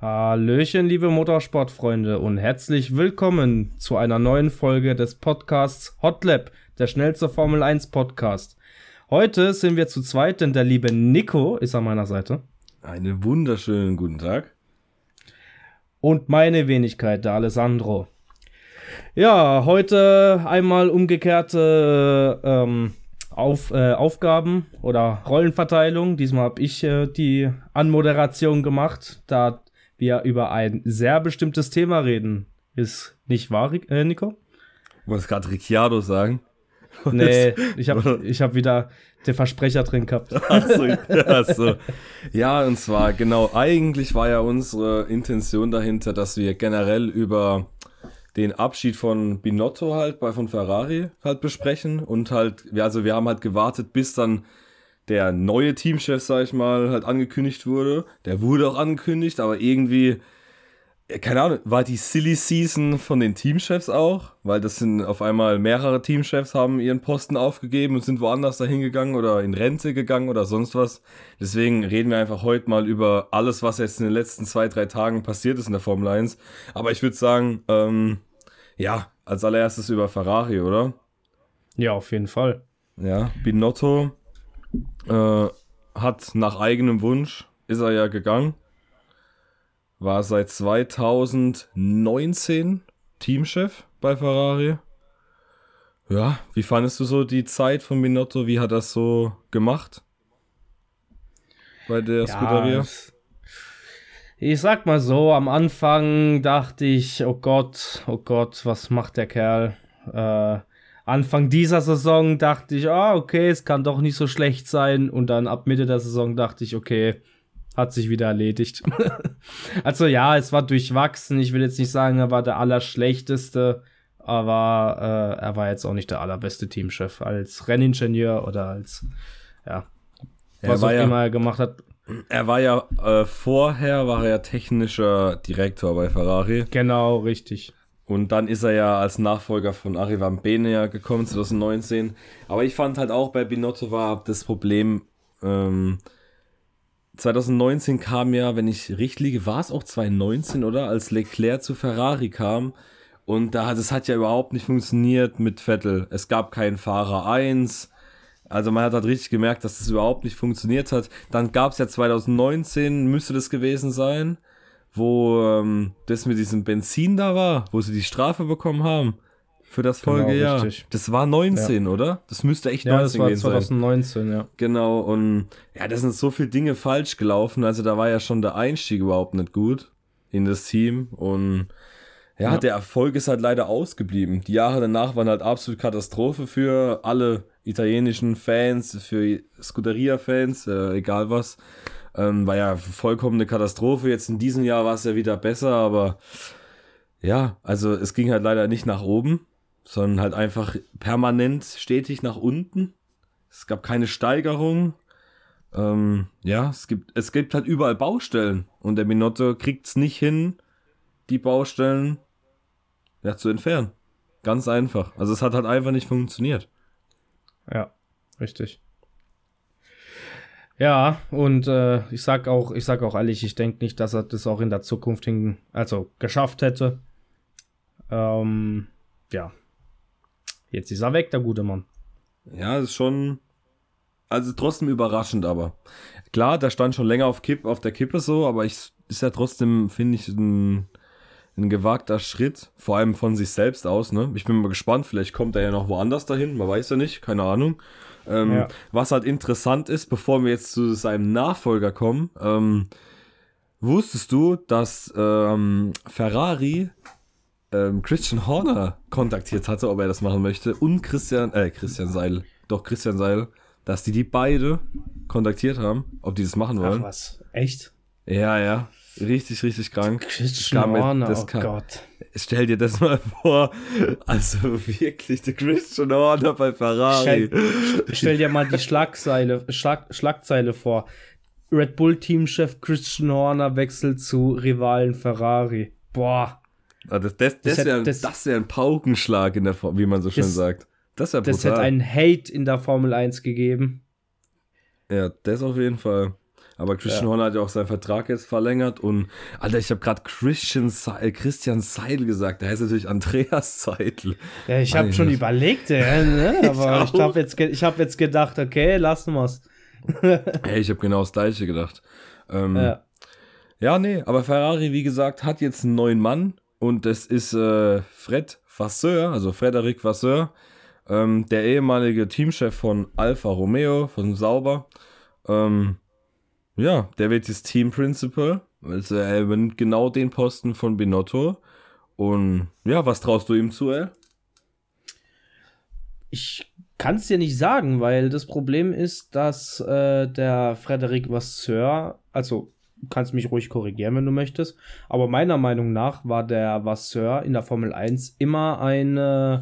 Hallöchen, liebe Motorsportfreunde und herzlich willkommen zu einer neuen Folge des Podcasts Hotlap, der schnellste Formel 1 Podcast. Heute sind wir zu zweit, denn der liebe Nico ist an meiner Seite. Einen wunderschönen guten Tag. Und meine Wenigkeit, der Alessandro. Ja, heute einmal umgekehrte ähm, auf, äh, Aufgaben oder Rollenverteilung. Diesmal habe ich äh, die Anmoderation gemacht, da wir über ein sehr bestimmtes Thema reden. Ist nicht wahr, äh, Nico? Du wolltest gerade Ricciardo sagen. Nee, ich habe ich hab wieder den Versprecher drin gehabt. Ach so, ja, so. ja, und zwar, genau, eigentlich war ja unsere Intention dahinter, dass wir generell über den Abschied von Binotto halt bei von Ferrari halt besprechen und halt, also wir haben halt gewartet, bis dann der neue Teamchef, sag ich mal, halt angekündigt wurde. Der wurde auch angekündigt, aber irgendwie, keine Ahnung, war die Silly Season von den Teamchefs auch, weil das sind auf einmal mehrere Teamchefs haben ihren Posten aufgegeben und sind woanders dahin gegangen oder in Rente gegangen oder sonst was. Deswegen reden wir einfach heute mal über alles, was jetzt in den letzten zwei, drei Tagen passiert ist in der Formel 1. Aber ich würde sagen, ähm, ja, als allererstes über Ferrari, oder? Ja, auf jeden Fall. Ja, Binotto äh, hat nach eigenem Wunsch, ist er ja gegangen, war seit 2019 Teamchef bei Ferrari. Ja, wie fandest du so die Zeit von Binotto? Wie hat das so gemacht? Bei der ja, Scuderia? ich sag mal so, am Anfang dachte ich, oh Gott, oh Gott, was macht der Kerl? Äh, Anfang dieser Saison dachte ich, ah, okay, es kann doch nicht so schlecht sein. Und dann ab Mitte der Saison dachte ich, okay, hat sich wieder erledigt. also ja, es war durchwachsen. Ich will jetzt nicht sagen, er war der Allerschlechteste, aber äh, er war jetzt auch nicht der allerbeste Teamchef als Renningenieur oder als, ja, was auch immer er gemacht hat. Er war ja äh, vorher war er ja technischer Direktor bei Ferrari. Genau, richtig. Und dann ist er ja als Nachfolger von Arrivan Bene gekommen 2019. Aber ich fand halt auch bei Binotto war das Problem, ähm, 2019 kam ja, wenn ich richtig liege, war es auch 2019, oder? Als Leclerc zu Ferrari kam. Und da, das hat ja überhaupt nicht funktioniert mit Vettel. Es gab keinen Fahrer 1 also man hat halt richtig gemerkt, dass das überhaupt nicht funktioniert hat. Dann gab es ja 2019, müsste das gewesen sein, wo ähm, das mit diesem Benzin da war, wo sie die Strafe bekommen haben für das genau, Folgejahr. Genau, das war 19, ja. oder? Das müsste echt ja, 19 gewesen sein. Ja, das war 2019, ja. Genau, und ja, da sind so viele Dinge falsch gelaufen. Also da war ja schon der Einstieg überhaupt nicht gut in das Team und ja, ja, der Erfolg ist halt leider ausgeblieben. Die Jahre danach waren halt absolut Katastrophe für alle italienischen Fans, für Scuderia-Fans, äh, egal was. Ähm, war ja vollkommene Katastrophe. Jetzt in diesem Jahr war es ja wieder besser, aber ja, also es ging halt leider nicht nach oben, sondern halt einfach permanent stetig nach unten. Es gab keine Steigerung. Ähm, ja, es gibt, es gibt halt überall Baustellen und der Minotto kriegt es nicht hin, die Baustellen ja, zu entfernen. Ganz einfach. Also es hat halt einfach nicht funktioniert. Ja, richtig. Ja, und äh, ich sag auch, ich sag auch ehrlich, ich denke nicht, dass er das auch in der Zukunft hin, also geschafft hätte. Ähm, ja. Jetzt ist er weg, der gute Mann. Ja, ist schon, also trotzdem überraschend, aber klar, der stand schon länger auf Kipp, auf der Kippe so, aber ich ist ja trotzdem, finde ich, ein ein gewagter Schritt, vor allem von sich selbst aus. Ne? Ich bin mal gespannt, vielleicht kommt er ja noch woanders dahin, man weiß ja nicht, keine Ahnung. Ähm, ja. Was halt interessant ist, bevor wir jetzt zu seinem Nachfolger kommen, ähm, wusstest du, dass ähm, Ferrari ähm, Christian Horner kontaktiert hatte, ob er das machen möchte, und Christian, äh, Christian Seil, doch Christian Seil, dass die die beide kontaktiert haben, ob die das machen wollen. Ach was, echt? Ja, ja. Richtig, richtig krank. Christian Horner, das oh kam, Gott. Stell dir das mal vor. Also wirklich, der Christian Horner bei Ferrari. Stell, stell dir mal die Schlagzeile, Schlag, Schlagzeile vor. Red Bull Teamchef Christian Horner wechselt zu Rivalen Ferrari. Boah. Ah, das, das, das, das wäre wär ein Paukenschlag in der Form, wie man so schön das, sagt. Das wäre Das hätte einen Hate in der Formel 1 gegeben. Ja, das auf jeden Fall. Aber Christian ja. Horner hat ja auch seinen Vertrag jetzt verlängert und Alter, ich habe gerade Christian Se Christian Seidel gesagt. Der heißt natürlich Andreas Seidel. Ja, ich habe schon überlegt, ja, ne? aber ich, ich habe jetzt, hab jetzt gedacht, okay, lassen wir's. hey, ich habe genau das gleiche gedacht. Ähm, ja. ja, nee, aber Ferrari, wie gesagt, hat jetzt einen neuen Mann und das ist äh, Fred Vasseur, also Frederic Vasseur, ähm, der ehemalige Teamchef von Alfa Romeo, von Sauber. Ähm, ja, der wird jetzt Team Principal, also er übernimmt genau den Posten von Binotto. Und ja, was traust du ihm zu, ey? Ich kann es dir nicht sagen, weil das Problem ist, dass äh, der Frederic Vasseur, also kannst mich ruhig korrigieren, wenn du möchtest, aber meiner Meinung nach war der Vasseur in der Formel 1 immer ein, äh,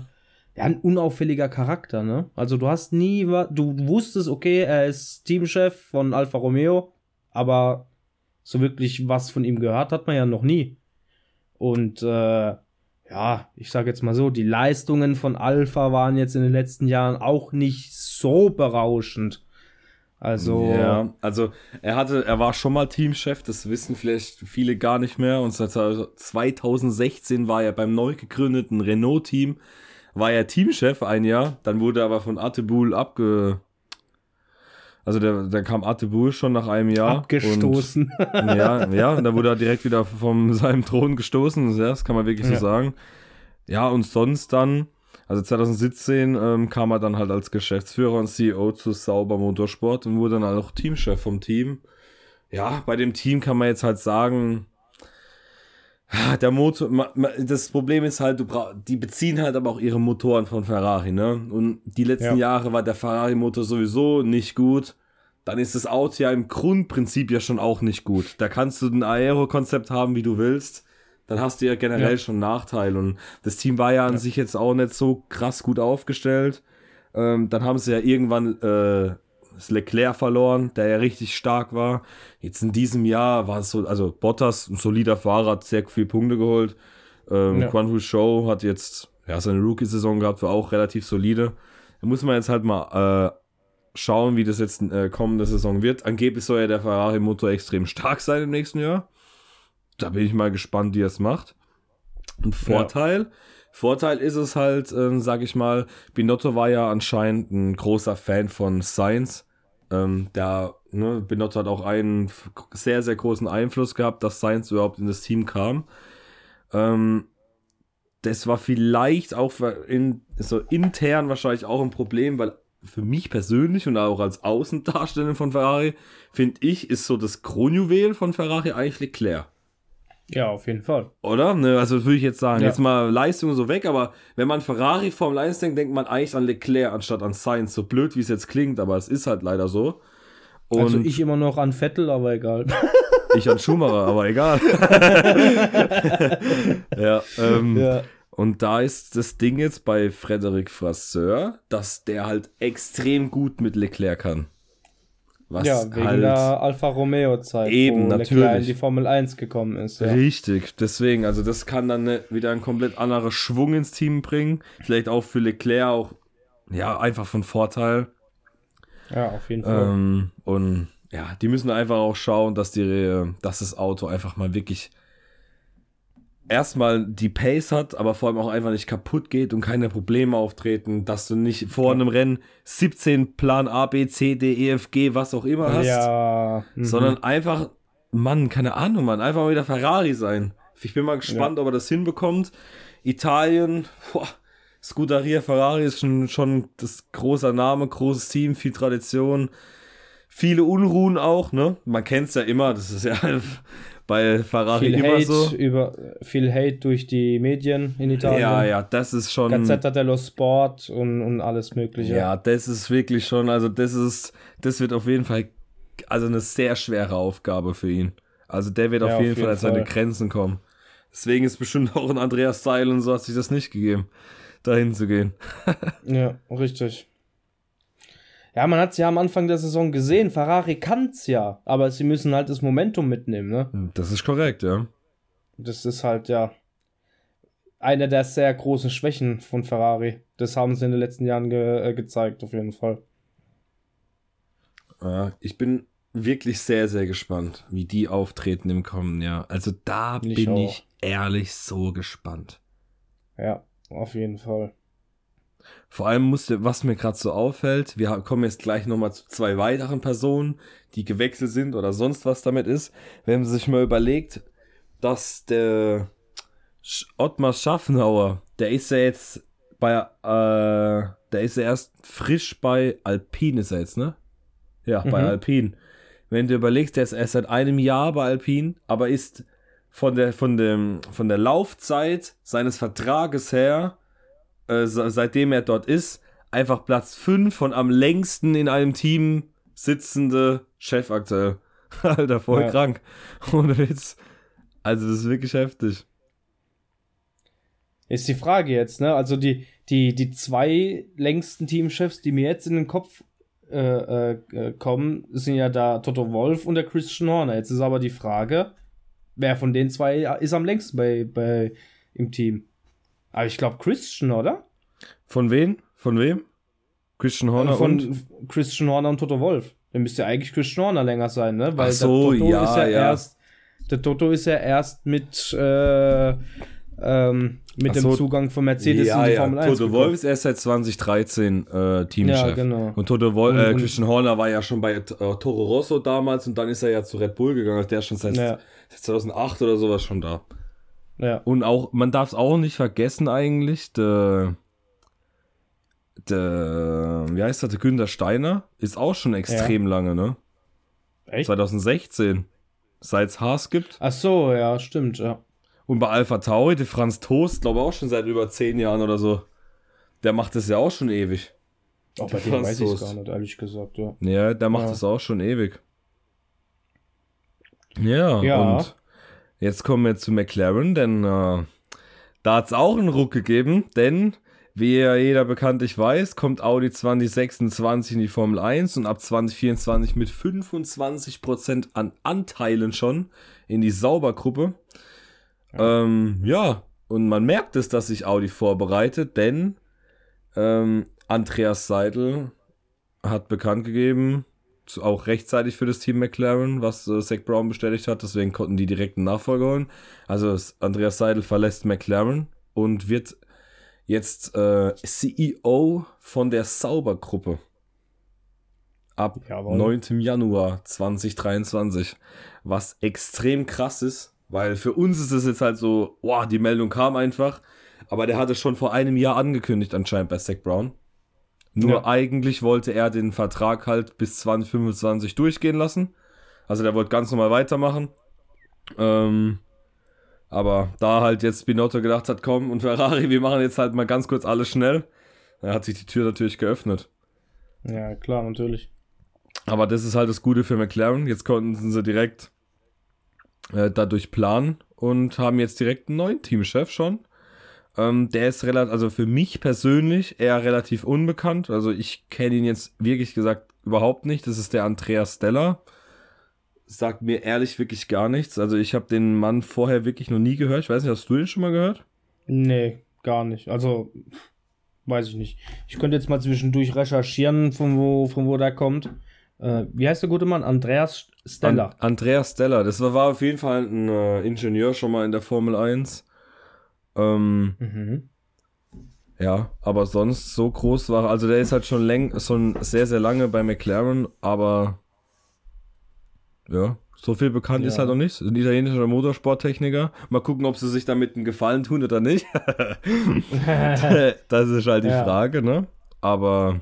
ein unauffälliger Charakter, ne? Also du hast nie, du wusstest, okay, er ist Teamchef von Alfa Romeo, aber so wirklich was von ihm gehört hat man ja noch nie. Und äh, ja, ich sage jetzt mal so, die Leistungen von Alpha waren jetzt in den letzten Jahren auch nicht so berauschend. Also. Ja, also er hatte, er war schon mal Teamchef, das wissen vielleicht viele gar nicht mehr. Und seit 2016 war er beim neu gegründeten Renault-Team, war er Teamchef ein Jahr, dann wurde er aber von Atebul abge. Also der, der kam Atebul schon nach einem Jahr. Abgestoßen. Und, ja, ja, und da wurde er direkt wieder von seinem Thron gestoßen. Das kann man wirklich ja. so sagen. Ja, und sonst dann also 2017 ähm, kam er dann halt als Geschäftsführer und CEO zu Sauber Motorsport und wurde dann auch Teamchef vom Team. Ja, bei dem Team kann man jetzt halt sagen, der Motor, das Problem ist halt, du brauch, die beziehen halt aber auch ihre Motoren von Ferrari, ne? Und die letzten ja. Jahre war der Ferrari-Motor sowieso nicht gut. Dann ist das Auto ja im Grundprinzip ja schon auch nicht gut. Da kannst du ein Aero-Konzept haben, wie du willst dann hast du ja generell ja. schon Nachteil. Und das Team war ja an ja. sich jetzt auch nicht so krass gut aufgestellt. Ähm, dann haben sie ja irgendwann äh, das Leclerc verloren, der ja richtig stark war. Jetzt in diesem Jahr war es so, also Bottas, ein solider Fahrer, hat sehr viele Punkte geholt. Ähm, ja. Quan Hu Show hat jetzt ja, seine Rookie-Saison gehabt, war auch relativ solide. Da muss man jetzt halt mal äh, schauen, wie das jetzt äh, kommende Saison wird. Angeblich soll ja der Ferrari-Motor extrem stark sein im nächsten Jahr da bin ich mal gespannt, wie er es macht. Ein Vorteil, ja. Vorteil ist es halt, ähm, sag ich mal, Binotto war ja anscheinend ein großer Fan von Science. Ähm, der, ne, Binotto hat auch einen sehr, sehr großen Einfluss gehabt, dass Science überhaupt in das Team kam. Ähm, das war vielleicht auch in, so intern wahrscheinlich auch ein Problem, weil für mich persönlich und auch als Außendarsteller von Ferrari, finde ich, ist so das Kronjuwel von Ferrari eigentlich Leclerc. Ja, auf jeden Fall. Oder? Ne, also würde ich jetzt sagen, ja. jetzt mal Leistung so weg, aber wenn man Ferrari Formel 1 denkt, denkt man eigentlich an Leclerc anstatt an Sainz. So blöd, wie es jetzt klingt, aber es ist halt leider so. Und also ich immer noch an Vettel, aber egal. Ich an Schumacher, aber egal. ja, ähm, ja. Und da ist das Ding jetzt bei Frederic Frasseur, dass der halt extrem gut mit Leclerc kann. Was ja, wegen halt der Alfa Romeo Zeit, eben, wo natürlich. Leclerc in die Formel 1 gekommen ist. Ja. Richtig, deswegen, also das kann dann ne, wieder ein komplett anderer Schwung ins Team bringen. Vielleicht auch für Leclerc auch, ja, einfach von Vorteil. Ja, auf jeden Fall. Ähm, und ja, die müssen einfach auch schauen, dass die, dass das Auto einfach mal wirklich erstmal die Pace hat, aber vor allem auch einfach nicht kaputt geht und keine Probleme auftreten, dass du nicht vor einem Rennen 17 Plan A, B, C, D, E, F, G, was auch immer hast, ja. mhm. sondern einfach, Mann, keine Ahnung, Mann, einfach mal wieder Ferrari sein. Ich bin mal gespannt, ja. ob er das hinbekommt. Italien, boah, Scuderia Ferrari ist schon, schon das großer Name, großes Team, viel Tradition, viele Unruhen auch, ne? Man kennt es ja immer, das ist ja bei Ferrari viel immer Hate so. Über, viel Hate durch die Medien in Italien. Ja, ja, das ist schon. Gazzetta dello Sport und, und alles Mögliche. Ja, das ist wirklich schon, also das ist, das wird auf jeden Fall, also eine sehr schwere Aufgabe für ihn. Also der wird ja, auf, jeden auf jeden Fall an seine Grenzen kommen. Deswegen ist bestimmt auch ein Andreas Seil und so hat sich das nicht gegeben, dahin zu gehen. ja, richtig. Ja, man hat es ja am Anfang der Saison gesehen. Ferrari kann es ja, aber sie müssen halt das Momentum mitnehmen, ne? Das ist korrekt, ja. Das ist halt, ja, eine der sehr großen Schwächen von Ferrari. Das haben sie in den letzten Jahren ge äh, gezeigt, auf jeden Fall. Ich bin wirklich sehr, sehr gespannt, wie die auftreten im kommenden Jahr. Also da ich bin auch. ich ehrlich so gespannt. Ja, auf jeden Fall. Vor allem musste, was mir gerade so auffällt, wir kommen jetzt gleich nochmal zu zwei weiteren Personen, die gewechselt sind oder sonst was damit ist. Wenn man sich mal überlegt, dass der Ottmar Schaffenhauer, der ist ja jetzt bei, äh, der ist ja erst frisch bei Alpine ist er jetzt, ne? Ja, mhm. bei Alpine. Wenn du überlegst, der ist erst seit einem Jahr bei Alpine, aber ist von der, von dem, von der Laufzeit seines Vertrages her, äh, seitdem er dort ist, einfach Platz 5 von am längsten in einem Team sitzende Chef aktuell. Alter, voll ja. krank. Ohne Witz. Also, das ist wirklich heftig. Ist die Frage jetzt, ne? Also, die, die, die zwei längsten Teamchefs, die mir jetzt in den Kopf äh, äh, kommen, sind ja da Toto Wolf und der Christian Horner. Jetzt ist aber die Frage, wer von den zwei ist am längsten bei, bei im Team? Aber ich glaube Christian, oder? Von wem? Von wem? Christian Horner äh, von und? Christian Horner und Toto Wolf. Dann müsste eigentlich Christian Horner länger sein, ne? Weil Ach so, der Toto ja, ist ja, ja, erst der Toto ist ja erst mit äh, ähm, mit so, dem Zugang von Mercedes ja, in die ja. Formel 1. Toto Wolf ist erst seit 2013 äh, Teamchef. Ja, genau. Und Toto Wolf, äh, Christian Horner war ja schon bei äh, Toro Rosso damals und dann ist er ja zu Red Bull gegangen. Der ist schon seit, ja. 2008 oder sowas schon da. Ja. Und auch, man darf es auch nicht vergessen eigentlich, der, der, wie heißt das, der Günter Steiner ist auch schon extrem ja. lange, ne? Echt? 2016. Seit es Haas gibt. Ach so, ja, stimmt, ja. Und bei Alpha Tauri, der Franz Toast, glaube ich auch schon seit über zehn Jahren oder so. Der macht das ja auch schon ewig. Auch bei dem weiß ich es gar nicht, ehrlich gesagt, ja. Ja, der macht ja. auch schon ewig. Ja, ja, und jetzt kommen wir zu McLaren, denn äh, da hat es auch einen Ruck gegeben, denn wie ja jeder bekanntlich weiß, kommt Audi 2026 in die Formel 1 und ab 2024 mit 25% an Anteilen schon in die Saubergruppe. Ähm, ja, und man merkt es, dass sich Audi vorbereitet, denn ähm, Andreas Seidel hat bekannt gegeben, auch rechtzeitig für das Team McLaren, was äh, Zach Brown bestätigt hat, deswegen konnten die direkt einen Nachfolger holen. Also Andreas Seidel verlässt McLaren und wird jetzt äh, CEO von der Saubergruppe. Ab Jawohl. 9. Januar 2023. Was extrem krass ist, weil für uns ist es jetzt halt so, boah, die Meldung kam einfach. Aber der hatte schon vor einem Jahr angekündigt anscheinend bei Zach Brown. Nur ja. eigentlich wollte er den Vertrag halt bis 2025 durchgehen lassen. Also der wollte ganz normal weitermachen. Ähm, aber da halt jetzt Binotto gedacht hat, komm und Ferrari, wir machen jetzt halt mal ganz kurz alles schnell, dann hat sich die Tür natürlich geöffnet. Ja, klar, natürlich. Aber das ist halt das Gute für McLaren. Jetzt konnten sie direkt äh, dadurch planen und haben jetzt direkt einen neuen Teamchef schon. Ähm, der ist relativ, also für mich persönlich eher relativ unbekannt. Also ich kenne ihn jetzt wirklich gesagt überhaupt nicht. Das ist der Andreas Stella. Sagt mir ehrlich wirklich gar nichts. Also ich habe den Mann vorher wirklich noch nie gehört. Ich weiß nicht, hast du den schon mal gehört? Nee, gar nicht. Also weiß ich nicht. Ich könnte jetzt mal zwischendurch recherchieren, von wo, von wo der kommt. Äh, wie heißt der gute Mann? Andreas Stella. An Andreas Stella. Das war, war, auf jeden Fall ein äh, Ingenieur schon mal in der Formel 1. Ähm, mhm. Ja, aber sonst so groß war, also der ist halt schon, läng, schon sehr, sehr lange bei McLaren, aber ja, so viel bekannt ja. ist halt noch nicht. Ein italienischer Motorsporttechniker. Mal gucken, ob sie sich damit einen Gefallen tun oder nicht. das ist halt die ja. Frage, ne? Aber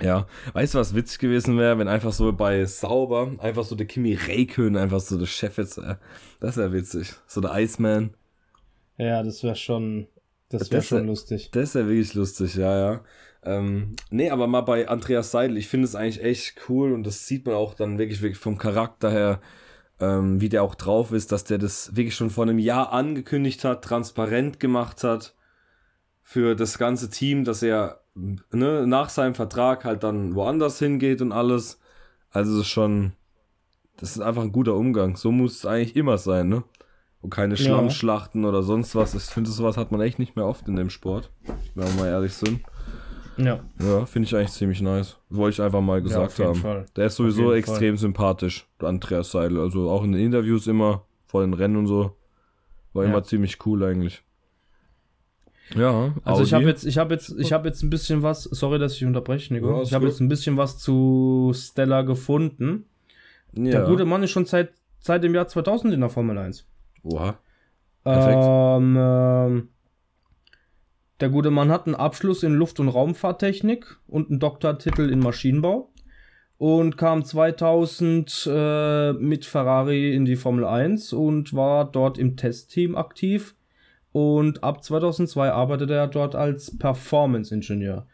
ja, weißt du, was witzig gewesen wäre, wenn einfach so bei Sauber einfach so der Kimi Räikkönen einfach so der Chef jetzt, äh, das wäre witzig. So der Iceman. Ja, das wäre schon, das wäre schon lustig. Das wäre wirklich lustig, ja, ja. Ähm, nee, aber mal bei Andreas Seidel, ich finde es eigentlich echt cool und das sieht man auch dann wirklich, wirklich vom Charakter her, ähm, wie der auch drauf ist, dass der das wirklich schon vor einem Jahr angekündigt hat, transparent gemacht hat für das ganze Team, dass er ne, nach seinem Vertrag halt dann woanders hingeht und alles. Also das ist schon, das ist einfach ein guter Umgang. So muss es eigentlich immer sein, ne? Und keine Schlammschlachten ja. oder sonst was. Ich finde, sowas hat man echt nicht mehr oft in dem Sport, wenn wir mal ehrlich sind. Ja. Ja, finde ich eigentlich ziemlich nice. Wollte ich einfach mal gesagt auf jeden haben. Fall. Der ist sowieso extrem sympathisch, der Andreas Seidel. Also auch in den Interviews immer, vor den Rennen und so. War Ja. immer ziemlich cool eigentlich. Ja, Also ich habe Audi. jetzt, ich habe jetzt, ich habe jetzt ein bisschen was. Sorry, dass ich unterbreche, Nico. Ja, ich habe jetzt ein bisschen was zu Stella gefunden. ja. Der gute Mann ist schon seit seit dem Jahr 2000 in der Formel 1. Oha. Perfekt. Ähm, ähm, der gute Mann hat einen Abschluss in Luft- und Raumfahrttechnik und einen Doktortitel in Maschinenbau und kam 2000 äh, mit Ferrari in die Formel 1 und war dort im Testteam aktiv. Und ab 2002 arbeitete er dort als Performance-Ingenieur.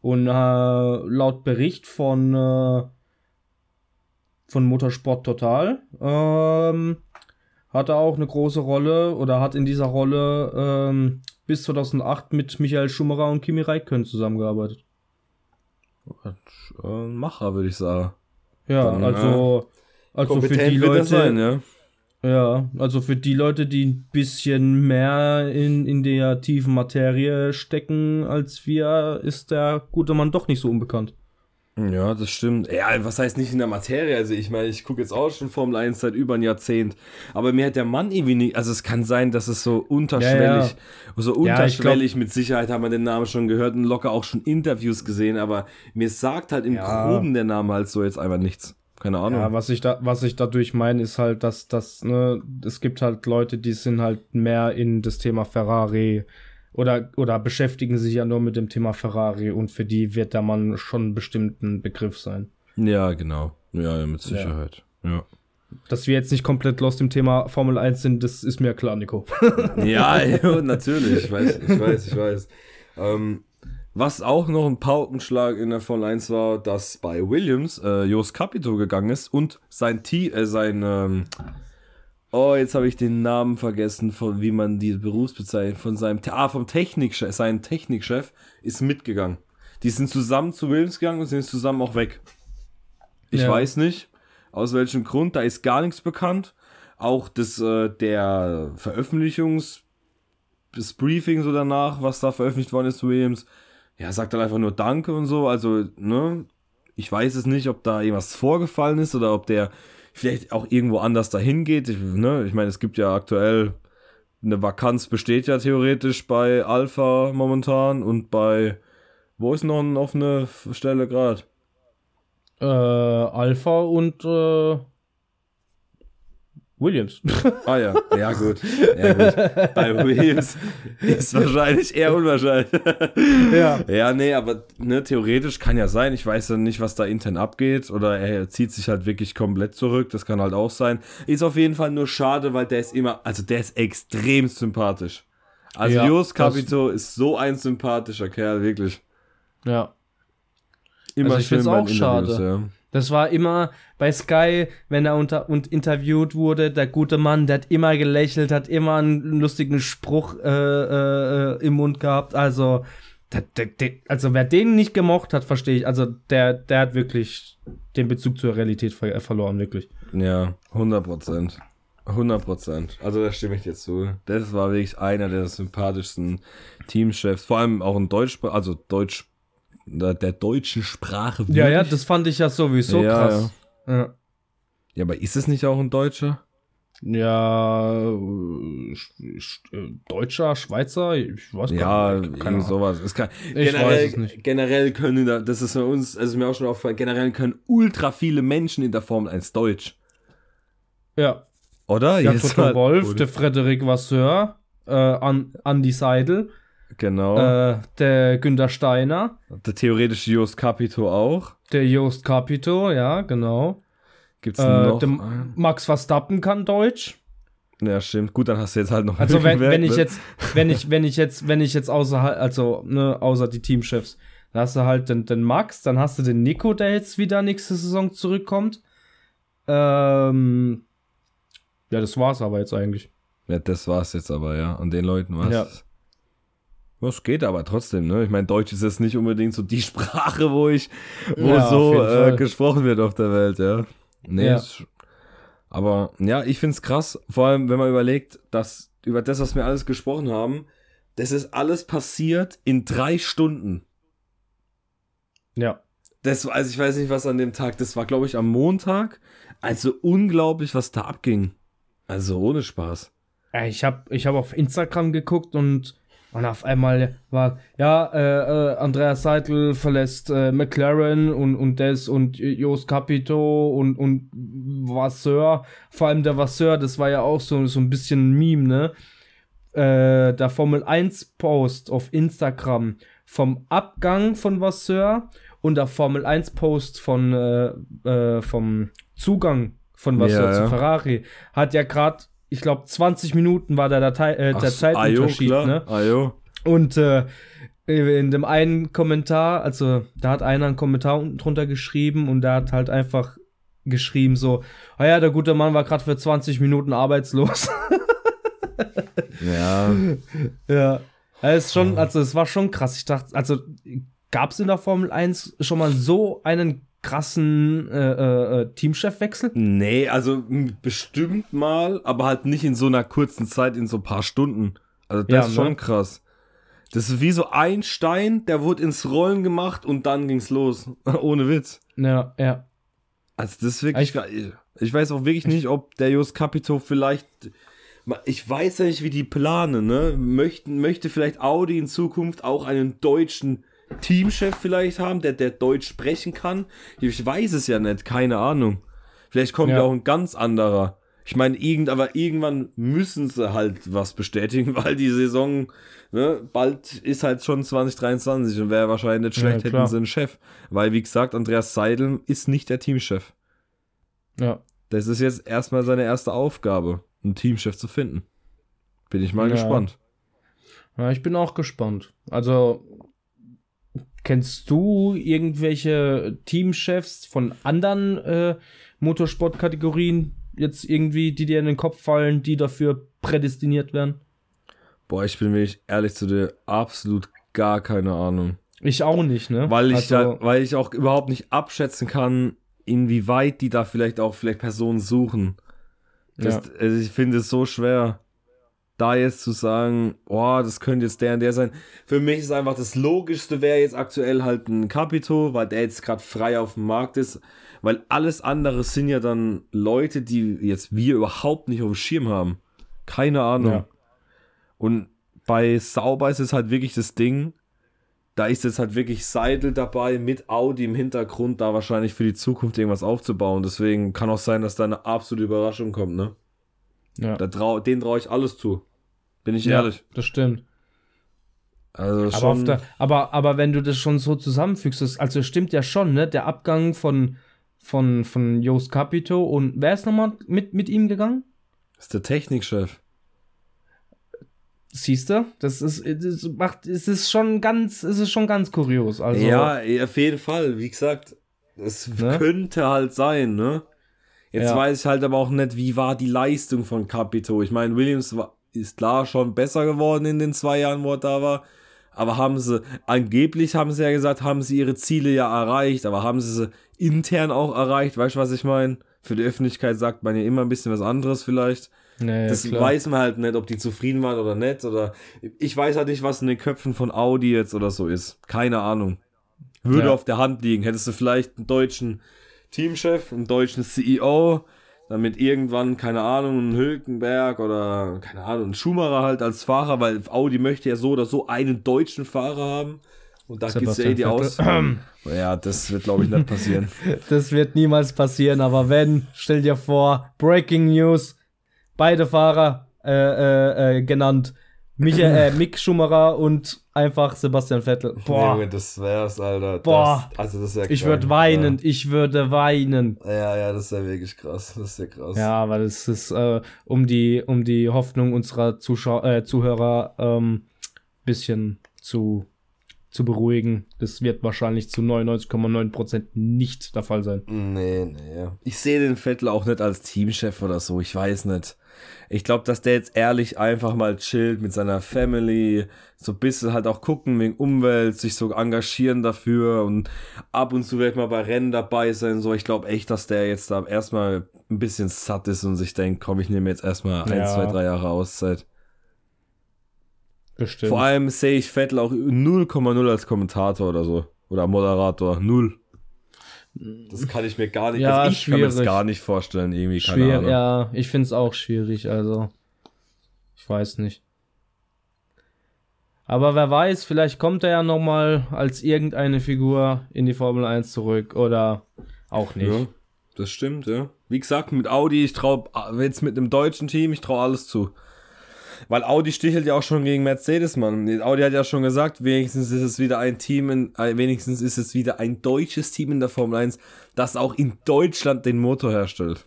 Und äh, laut Bericht von, äh, von Motorsport Total ähm, hat er auch eine große Rolle oder hat in dieser Rolle ähm, bis 2008 mit Michael Schumacher und Kimi Räikkönen zusammengearbeitet. Äh, Macher, würde ich sagen. Ja, Dann, also, also für die Leute, sein, ja. ja, also für die Leute, die ein bisschen mehr in, in der tiefen Materie stecken als wir, ist der gute Mann doch nicht so unbekannt. Ja, das stimmt. Ja, was heißt nicht in der Materie? Also ich meine, ich gucke jetzt auch schon Formel 1 seit über ein Jahrzehnt. Aber mir hat der Mann irgendwie nicht, also es kann sein, dass es so unterschwellig, so Ja, ich unterschwellig mit Sicherheit haben wir den Namen schon gehört und locker auch schon Interviews gesehen, aber mir sagt halt im Ja. Groben der Name halt so jetzt einfach nichts. Keine Ahnung. Ja, was ich da, was ich dadurch meine, ist halt, dass das, ne, es gibt halt Leute, die sind halt mehr in das Thema Ferrari oder, oder beschäftigen sich ja nur mit dem Thema Ferrari und für die wird der Mann schon bestimmt ein Begriff sein. Ja, genau. Ja, ja, mit Sicherheit. Ja. Dass wir jetzt nicht komplett lost im Thema Formel 1 sind, das ist mir klar, Nico. Ja, ja, natürlich. Ich weiß, ich weiß, ich weiß. Ähm, was auch noch ein Paukenschlag in der Formel 1 war, dass bei Williams äh, Jos Capito gegangen ist und sein T äh, sein ähm, Oh, jetzt habe ich den Namen vergessen, von wie man die Berufsbezeichnung von seinem ah, vom Technikchef, sein Technikchef ist mitgegangen. Die sind zusammen zu Williams gegangen und sind zusammen auch weg. Ich Ja. weiß nicht, aus welchem Grund, da ist gar nichts bekannt. Auch das äh, der Veröffentlichungs das Briefing so danach, was da veröffentlicht worden ist zu Williams, ja, sagt dann einfach nur Danke und so. Also, ne, ich weiß es nicht, ob da irgendwas vorgefallen ist oder ob der vielleicht auch irgendwo anders dahin geht. Ich, ne, ich meine, es gibt ja aktuell eine Vakanz besteht ja theoretisch bei Alpha momentan und bei wo ist noch eine offene Stelle gerade? Äh, Alpha und äh, Williams. Ah ja, ja gut. Ja, gut. Bei Williams ist wahrscheinlich eher unwahrscheinlich. ja. Ja, nee, aber ne, theoretisch kann ja sein. Ich weiß ja nicht, was da intern abgeht. Oder er zieht sich halt wirklich komplett zurück. Das kann halt auch sein. Ist auf jeden Fall nur schade, weil der ist immer, also der ist extrem sympathisch. Also Ja, Jos Capito ist so ein sympathischer Kerl, wirklich. Ja. Immer Also ich schön beim auch Interviews, schade. Ja. Das war immer bei Sky, wenn er unter und interviewt wurde, der gute Mann, der hat immer gelächelt, hat immer einen lustigen Spruch äh, äh, im Mund gehabt. Also, der, der, der, also wer den nicht gemocht hat, verstehe ich. Also der, der hat wirklich den Bezug zur Realität ver verloren, wirklich. Ja, 100 Prozent. 100 Prozent. Also da stimme ich dir zu. Das war wirklich einer der sympathischsten Teamchefs. Vor allem auch ein Deutsch, also Deutsch, der, der deutschen Sprache. Ja, ja, würdig. das fand ich ja sowieso Ja, krass. Ja. Ja, aber ist es nicht auch ein Deutscher? Ja, äh, sch- sch- Deutscher, Schweizer, ich weiß Ja, gar nicht. irgendwie Ahnung. sowas. Es kann, Ich generell, weiß es nicht. Generell können da, das ist für uns, also mir auch schon aufgefallen, generell können ultra viele Menschen in der Formel 1 Deutsch. Ja, Oder? der Jetzt Toto Wolf, der Frederik Vasseur, äh, an, Andi Seidel, Genau. äh, der Günter Steiner, der theoretische Jos Capito auch. der Jost Capito, ja, genau. Gibt's Äh, noch? der? Max Verstappen kann Deutsch. Ja, stimmt. Gut, dann hast du jetzt halt noch Also wenn, wenn ich ne? jetzt, wenn ich, wenn ich jetzt, wenn ich jetzt außer, also, ne, außer die Teamchefs, dann hast du halt den, den Max, dann hast du den Nico, der jetzt wieder nächste Saison zurückkommt. Ähm, ja, das war's aber jetzt eigentlich. Ja, das war's jetzt aber, ja. An den Leuten was. Ja. Was geht aber trotzdem, ne? Ich meine, Deutsch ist jetzt nicht unbedingt so die Sprache, wo ich, wo Ja, so äh, gesprochen wird auf der Welt, ja. Nee, Ja. ist- aber ja, ich find's krass, vor allem wenn man überlegt, dass über das, was wir alles gesprochen haben, das ist alles passiert in drei Stunden. Ja. Das, also ich weiß nicht, was an dem Tag, das war glaube ich am Montag. Also unglaublich, was da abging. Also ohne Spaß. Ich habe ich hab auf Instagram geguckt und, und auf einmal war, ja, äh, äh, Andreas Seidel verlässt äh, McLaren und, und das und Jos Capito und, und Vasseur. Vor allem der Vasseur, das war ja auch so, so ein bisschen ein Meme, ne? Äh, der Formel 1 Post auf Instagram vom Abgang von Vasseur und der Formel 1 Post von, äh, äh, vom Zugang von Vasseur Ja, zu. Ferrari hat ja gerade, ich glaube, 20 Minuten war der, Datei, äh, der Zeitunterschied, Ajo, klar. ne? Ajo. Und äh, in dem einen Kommentar, also da hat einer einen Kommentar unten drunter geschrieben und der hat halt einfach geschrieben so, ah ja, der gute Mann war gerade für 20 Minuten arbeitslos. Ja. ja. Es ist schon, also es war schon krass. Ich dachte, also gab es in der Formel 1 schon mal so einen krassen äh, äh, äh, Teamchefwechsel? Nee, also bestimmt mal, aber halt nicht in so einer kurzen Zeit, in so ein paar Stunden. Also das Ja, ist schon ne? krass. Das ist wie so ein Stein, der wurde ins Rollen gemacht und dann ging's los. Ohne Witz. Ja, ja. Also das ist wirklich Ich-. Ich weiß auch wirklich nicht, ob der Jos Capito vielleicht. Ich weiß ja nicht, wie die planen, ne? Möchten, möchte vielleicht Audi in Zukunft auch einen deutschen Teamchef vielleicht haben, der, der Deutsch sprechen kann? Ich weiß es ja nicht, keine Ahnung. Vielleicht kommt ja, Ja. auch ein ganz anderer. Ich meine, irgend, aber irgendwann müssen sie halt was bestätigen, weil die Saison, ne, bald ist halt schon 2023 und wäre wahrscheinlich nicht Ja, schlecht, hätten klar. sie einen Chef. Weil, wie gesagt, Andreas Seidel ist nicht der Teamchef. Ja. Das ist jetzt erstmal seine erste Aufgabe, einen Teamchef zu finden. Bin ich mal Ja. gespannt. Ja, ich bin auch gespannt. Also, kennst du irgendwelche Teamchefs von anderen äh, Motorsportkategorien jetzt irgendwie, die dir in den Kopf fallen, die dafür prädestiniert werden? Boah, ich bin wirklich ehrlich zu dir, absolut gar keine Ahnung. Ich auch nicht, ne? Weil ich, also, da, weil ich auch überhaupt nicht abschätzen kann, inwieweit die da vielleicht auch vielleicht Personen suchen. Das, Ja. also ich finde es so schwer, da jetzt zu sagen, boah, das könnte jetzt der und der sein. Für mich ist einfach das Logischste wäre jetzt aktuell halt ein Capito, weil der jetzt gerade frei auf dem Markt ist. Weil alles andere sind ja dann Leute, die jetzt wir überhaupt nicht auf dem Schirm haben. Keine Ahnung. Ja. Und bei Sauber ist es halt wirklich das Ding, da ist jetzt halt wirklich Seidel dabei mit Audi im Hintergrund, da wahrscheinlich für die Zukunft irgendwas aufzubauen. Deswegen kann auch sein, dass da eine absolute Überraschung kommt, ne? ja. Da trau, denen traue ich alles zu. Bin ich ja, ehrlich. das stimmt. Also Aber, schon. der, aber, aber wenn du das schon so zusammenfügst, das, also stimmt ja schon, ne? Der Abgang von, von, von Jos Capito und wer ist nochmal mit, mit ihm gegangen? ist der Technikchef. Siehst du? Das ist, das macht, es ist schon ganz, es ist schon ganz kurios. Also, ja, auf jeden Fall. Wie gesagt, es Ne? könnte halt sein, ne? Jetzt Ja. weiß ich halt aber auch nicht, wie war die Leistung von Capito. Ich meine, Williams war, ist klar schon besser geworden in den zwei Jahren, wo er da war. Aber haben sie, angeblich haben sie ja gesagt, haben sie ihre Ziele ja erreicht, aber haben sie sie intern auch erreicht? Weißt du, was ich meine? Für die Öffentlichkeit sagt man ja immer ein bisschen was anderes vielleicht. nee, Das klar. weiß man halt nicht, ob die zufrieden waren oder nicht. Oder ich weiß halt nicht, was in den Köpfen von Audi jetzt oder so ist. Keine Ahnung. Würde Ja. auf der Hand liegen. Hättest du vielleicht einen deutschen Teamchef, einen deutschen CEO, damit irgendwann, keine Ahnung, einen Hülkenberg oder, keine Ahnung, einen Schumacher halt als Fahrer, weil Audi möchte ja so oder so einen deutschen Fahrer haben. Und da geht's ja eh die aus. Ja, das wird, glaube ich, nicht passieren. Das wird niemals passieren, aber wenn, stell dir vor, Breaking News, beide Fahrer äh, äh, äh, genannt, Michael, äh, Mick Schumacher und einfach Sebastian Vettel. Boah, Junge, das wär's, Alter. Boah. Das, also, das ist ja ich würde weinen, ich würde weinen. Ja. ja, ja, das ist ja wirklich krass. Das ist ja krass. Ja, aber das ist, äh, um die, um die Hoffnung unserer Zuschau äh, Zuhörer ähm, bisschen zu, zu beruhigen. Das wird wahrscheinlich zu 99,9% nicht der Fall sein. Nee, nee. Ich sehe den Vettel auch nicht als Teamchef oder so. Ich weiß nicht. Ich glaube, dass der jetzt ehrlich einfach mal chillt mit seiner Family, so ein bisschen halt auch gucken wegen Umwelt, sich so engagieren dafür und ab und zu vielleicht mal bei Rennen dabei sein. So, ich glaube echt, dass der jetzt da erstmal ein bisschen satt ist und sich denkt, komm, ich nehme jetzt erstmal ein, Ja. zwei, drei Jahre Auszeit. Bestimmt. Vor allem sehe ich Vettel auch 0,0 als Kommentator oder so. Oder Moderator, null. Das kann ich mir gar nicht, Ja, also ich kann mir das schwierig. gar nicht vorstellen, irgendwie, keine Schwer, Ahnung. ja, ich finde es auch schwierig, also ich weiß nicht. Aber wer weiß, vielleicht kommt er ja noch mal als irgendeine Figur in die Formel 1 zurück oder auch nicht. Ja, das stimmt, ja. Wie gesagt, mit Audi, ich traue jetzt mit einem deutschen Team, ich traue alles zu. Weil Audi stichelt ja auch schon gegen Mercedes, Mann. Audi hat ja schon gesagt, wenigstens ist es wieder ein Team, in, äh, wenigstens ist es wieder ein deutsches Team in der Formel 1, das auch in Deutschland den Motor herstellt.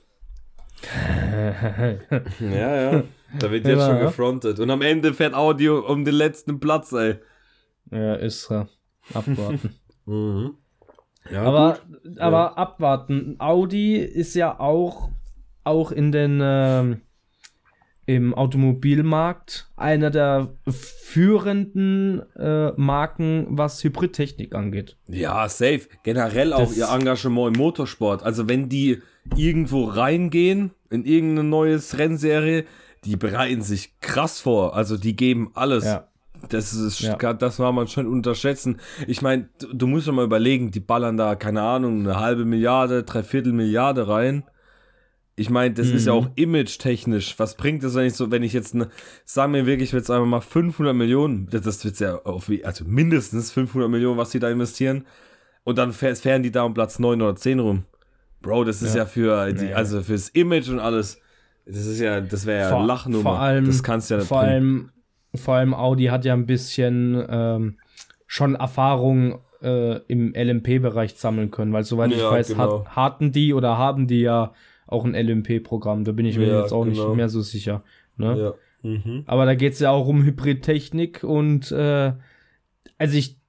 ja, ja. Da wird jetzt Ja. schon gefrontet. Und am Ende fährt Audi um den letzten Platz, ey. ja, ist er. Abwarten. Mhm. Ja, aber gut. aber abwarten. Audi ist ja auch auch in den ähm, im Automobilmarkt einer der führenden äh, Marken, was Hybridtechnik angeht. Ja, safe. Generell auch Das- ihr Engagement im Motorsport. Also wenn die irgendwo reingehen in irgendeine neues Rennserie, die bereiten sich krass vor. Also die geben alles. Ja. Das ist, Ja. das war man schon unterschätzen. Ich meine, du, musst schon mal überlegen, die ballern da, keine Ahnung, eine halbe Milliarde, dreiviertel Milliarde rein. Ich meine, das ist ja Mhm. auch image-technisch. Was bringt das, wenn ich so, wenn ich jetzt, ne, sagen wir wirklich, jetzt einfach mal 500 Millionen, das, wird ja auf, wie- also mindestens 500 Millionen, was die da investieren. Und dann fähr- fahren die da um Platz 9 oder 10 rum. Bro, das ist ja, Ja. für, die, Nee. also fürs Image und alles. Das ist ja, das wäre ja Vor- Lachnummer. vor allem- das kannst ja Vor allem, vor allem Audi hat ja ein bisschen ähm, schon Erfahrung äh, im LMP-Bereich sammeln können, weil soweit ich Ja, weiß, genau. hat, hatten die oder haben die ja auch ein LMP-Programm. Da bin ich mir Ja, jetzt auch genau. nicht mehr so sicher. Ne? Ja. Mhm. Aber da geht es ja auch um Hybridtechnik und äh, also ich,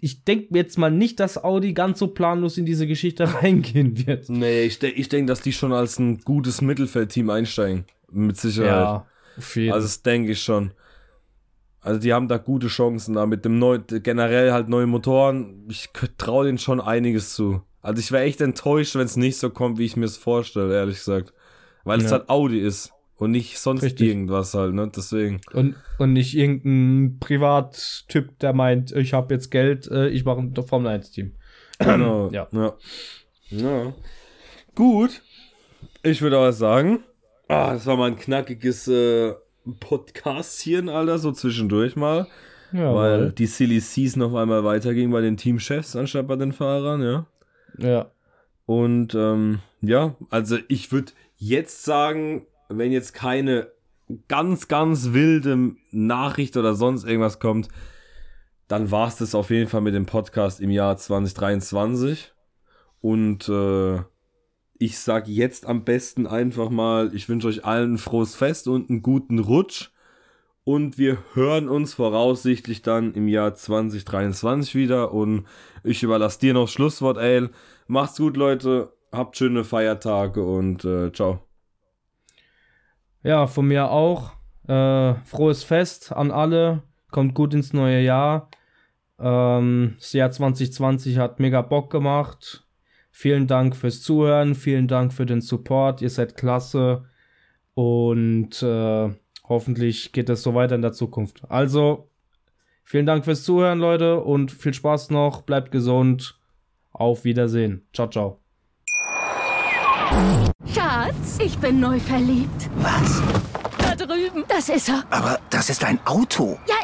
ich denke jetzt mal nicht, dass Audi ganz so planlos in diese Geschichte reingehen wird. Nee, ich, de ich denke, dass die schon als ein gutes Mittelfeldteam einsteigen. Mit Sicherheit. Ja, auf jeden Also das denke ich schon. Also die haben da gute Chancen da mit dem neu generell halt neue Motoren. Ich traue denen schon einiges zu. Also ich wäre echt enttäuscht, wenn es nicht so kommt, wie ich mir es vorstelle, ehrlich gesagt. Weil es Ja. halt Audi ist und nicht sonst Richtig. irgendwas halt, ne? Deswegen. Und, und nicht irgendein Privattyp, der meint, ich habe jetzt Geld, äh, ich mache ein Formel 1 Team. Genau. Ja. ja. Ja. Gut. Ich würde aber sagen, ah, das war mal ein knackiges äh, Podcastchen, Alter, so zwischendurch mal. Ja, weil die Silly Season auf einmal weiterging bei den Teamchefs anstatt bei den Fahrern, ja. Ja. Und ähm, ja, also ich würde jetzt sagen, wenn jetzt keine ganz, ganz wilde Nachricht oder sonst irgendwas kommt, dann war es das auf jeden Fall mit dem Podcast im Jahr 2023. Und äh, ich sag jetzt am besten einfach mal, ich wünsche euch allen ein frohes Fest und einen guten Rutsch. Und wir hören uns voraussichtlich dann im Jahr 2023 wieder. Und ich überlasse dir noch das Schlusswort, ey. Macht's gut, Leute. Habt schöne Feiertage und äh, ciao. Ja, von mir auch. Äh, frohes Fest an alle. Kommt gut ins neue Jahr. Ähm, das Jahr 2020 hat mega Bock gemacht. Vielen Dank fürs Zuhören. Vielen Dank für den Support. Ihr seid klasse. Und äh, hoffentlich geht es so weiter in der Zukunft. Also, vielen Dank fürs Zuhören, Leute. Und viel Spaß noch. Bleibt gesund. Auf Wiedersehen. Ciao, ciao. Schatz, ich bin neu verliebt. Was? Da drüben. Das ist er. Aber das ist ein Auto. Ja,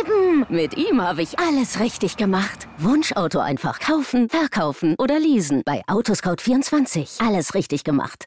eben. Mit ihm habe ich alles richtig gemacht. Wunschauto einfach kaufen, verkaufen oder leasen. Bei Autoscout24. Alles richtig gemacht.